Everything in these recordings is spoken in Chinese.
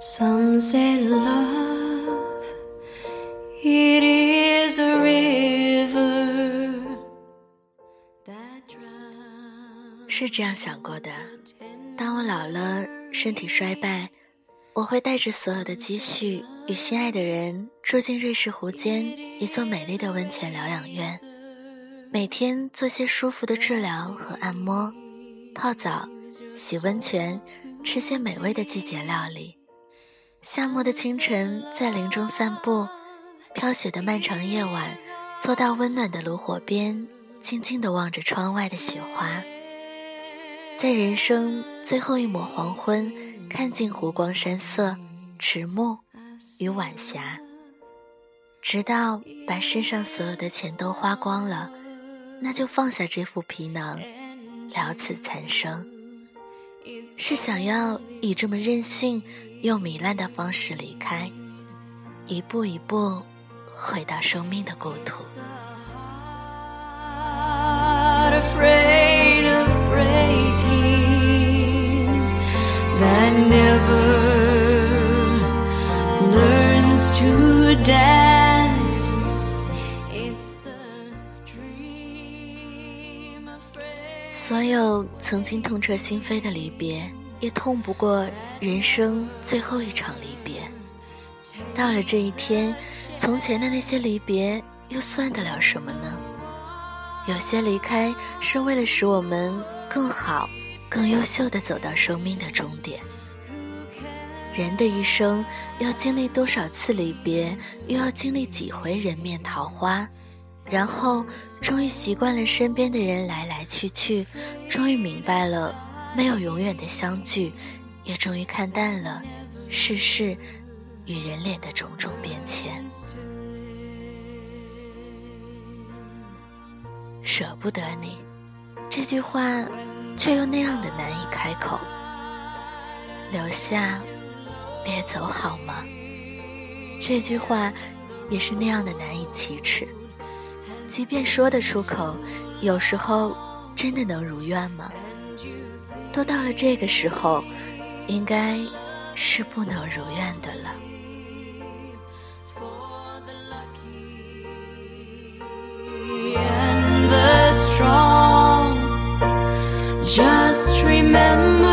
Some say love, it is a river that drowns. 是这样想过的。当我老了，身体衰败，我会带着所有的积蓄，与心爱的人住进瑞士湖间一座美丽的温泉疗养院，每天做些舒服的治疗和按摩，泡澡、洗温泉，吃些美味的季节料理。夏末的清晨，在林中散步；飘雪的漫长夜晚，坐到温暖的炉火边，静静地望着窗外的雪花。在人生最后一抹黄昏，看尽湖光山色、迟暮与晚霞，直到把身上所有的钱都花光了，那就放下这副皮囊，了此残生。是想要以这么任性又糜烂的方式离开，一步一步回到生命的故土。所有曾经痛彻心扉的离别，也痛不过人生最后一场离别。到了这一天，从前的那些离别又算得了什么呢？有些离开是为了使我们更好、更优秀的走到生命的终点。人的一生要经历多少次离别，又要经历几回人面桃花，然后终于习惯了身边的人来来去去，终于明白了没有永远的相聚，也终于看淡了世事与人脸的种种变迁。舍不得你，这句话却又那样的难以开口。留下，别走好吗？这句话也是那样的难以启齿。即便说得出口，有时候真的能如愿吗？都到了这个时候，应该是不能如愿的了。Just remember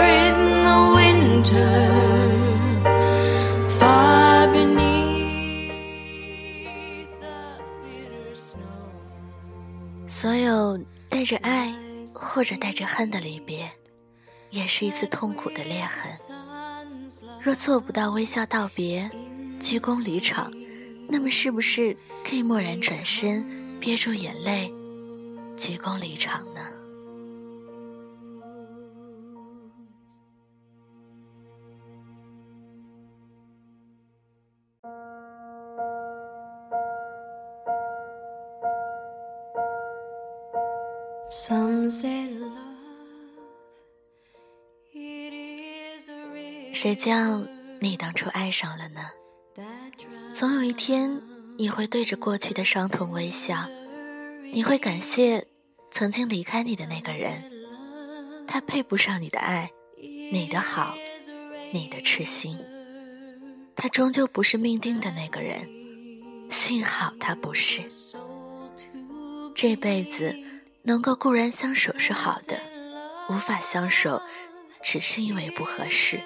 in the winter, far beneath the bitter snow. 所有带着爱或者带着恨的离别，也是一次痛苦的裂痕。若做不到微笑道别、鞠躬离场，那么是不是可以默然转身，憋住眼泪，鞠躬离场呢？谁叫你当初爱上了呢？that drowns 总有一天，你会对着过去的伤痛微笑，你会感谢曾经离开你的那个人，他配不上你的爱，你的好，你的痴心，他终究不是命定的那个人，幸好他不是。这辈子能够固然相守是好的，无法相守，只是因为不合适。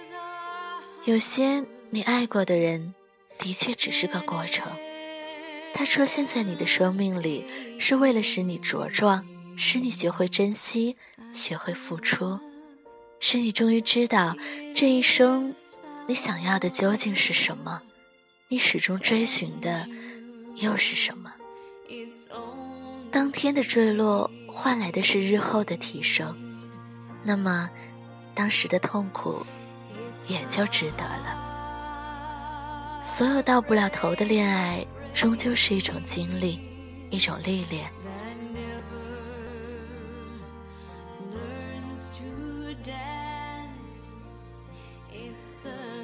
有些你爱过的人，的确只是个过程。他出现在你的生命里，是为了使你茁壮，使你学会珍惜，学会付出，使你终于知道这一生你想要的究竟是什么，你始终追寻的又是什么。当天的坠落换来的是日后的提升，那么当时的痛苦也就值得了。所有到不了头的恋爱，终究是一种经历，一种历练。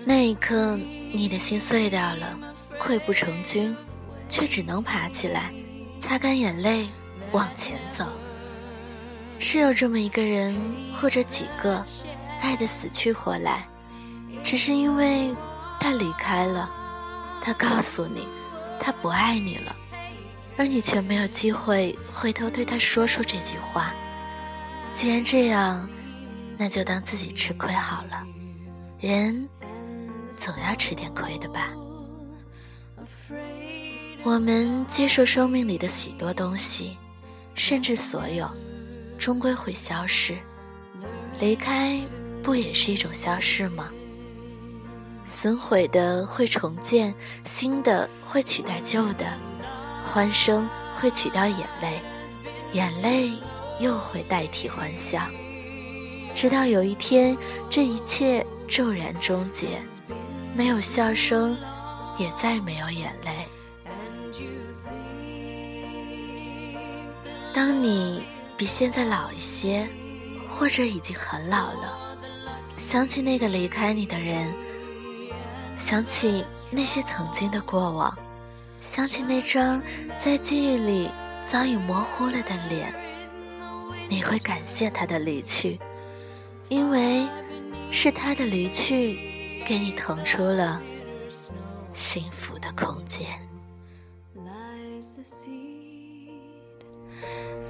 那一刻，你的心碎掉了，溃不成军，却只能爬起来，擦干眼泪，往前走。是有这么一个人或者几个，爱得死去活来，只是因为他离开了，他告诉你，他不爱你了，而你却没有机会回头对他说出这句话。既然这样，那就当自己吃亏好了。人总要吃点亏的吧。我们接受生命里的许多东西，甚至所有，终归会消失。离开不也是一种消逝吗？损毁的会重建，新的会取代旧的，欢声会取代眼泪，眼泪又会代替欢笑，直到有一天，这一切骤然终结，没有笑声，也再没有眼泪。当你比现在老一些，或者已经很老了，想起那个离开你的人，想起那些曾经的过往，想起那张在记忆里早已模糊了的脸，你会感谢他的离去，因为是他的离去，给你腾出了幸福的空间。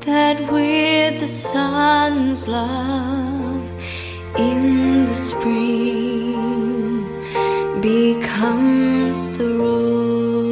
That with the sun's love in the spring becomes the rose